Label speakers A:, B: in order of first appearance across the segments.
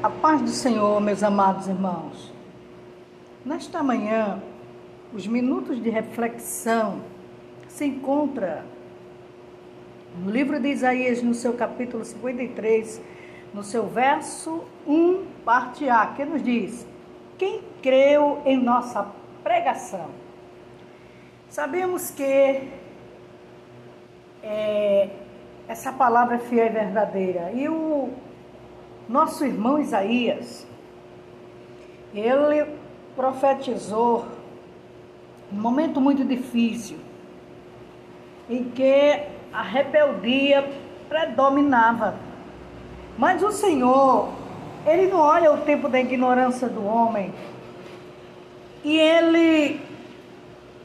A: A paz do Senhor, meus amados irmãos. Nesta manhã, os minutos de reflexão se encontra no livro de Isaías, no seu capítulo 53, no seu verso 1, parte A, que nos diz: Quem creu em nossa pregação? Sabemos que é, essa palavra é fiel e verdadeira. E o nosso irmão Isaías, ele profetizou um momento muito difícil, em que a rebeldia predominava. Mas o Senhor, ele não olha o tempo da ignorância do homem, e ele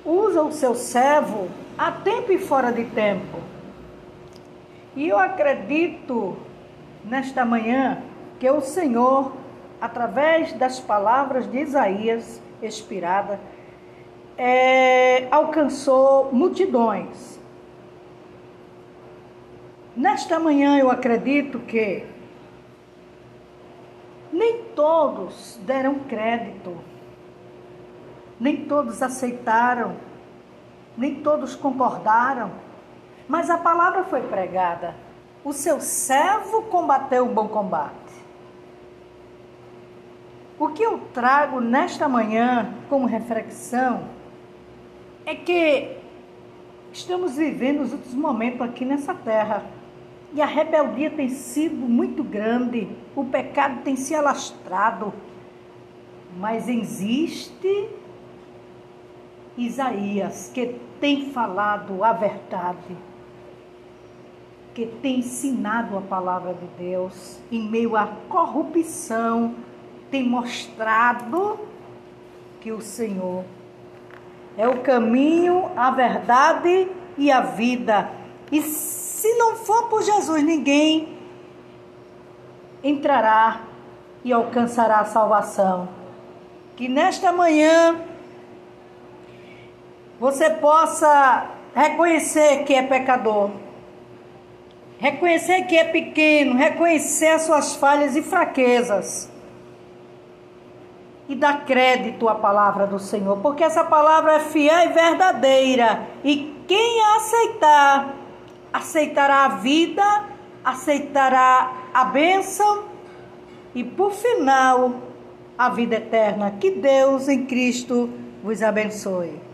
A: usa o seu servo a tempo e fora de tempo. E eu acredito nesta manhã que o Senhor, através das palavras de Isaías, expirada, é, alcançou multidões. Nesta manhã eu acredito que nem todos deram crédito, nem todos aceitaram, nem todos concordaram, mas a palavra foi pregada o seu servo combateu o bom combate. O que eu trago nesta manhã como reflexão é que estamos vivendo os últimos momentos aqui nessa terra e a rebeldia tem sido muito grande, o pecado tem se alastrado, mas existe Isaías que tem falado a verdade que tem ensinado a palavra de Deus em meio à corrupção, tem mostrado que o Senhor é o caminho, a verdade e a vida. E se não for por Jesus, ninguém entrará e alcançará a salvação. Que nesta manhã você possa reconhecer que é pecador reconhecer que é pequeno, reconhecer as suas falhas e fraquezas e dar crédito à palavra do Senhor, porque essa palavra é fiel e verdadeira, e quem a aceitar, aceitará a vida, aceitará a bênção e, por final, a vida eterna. Que Deus em Cristo vos abençoe.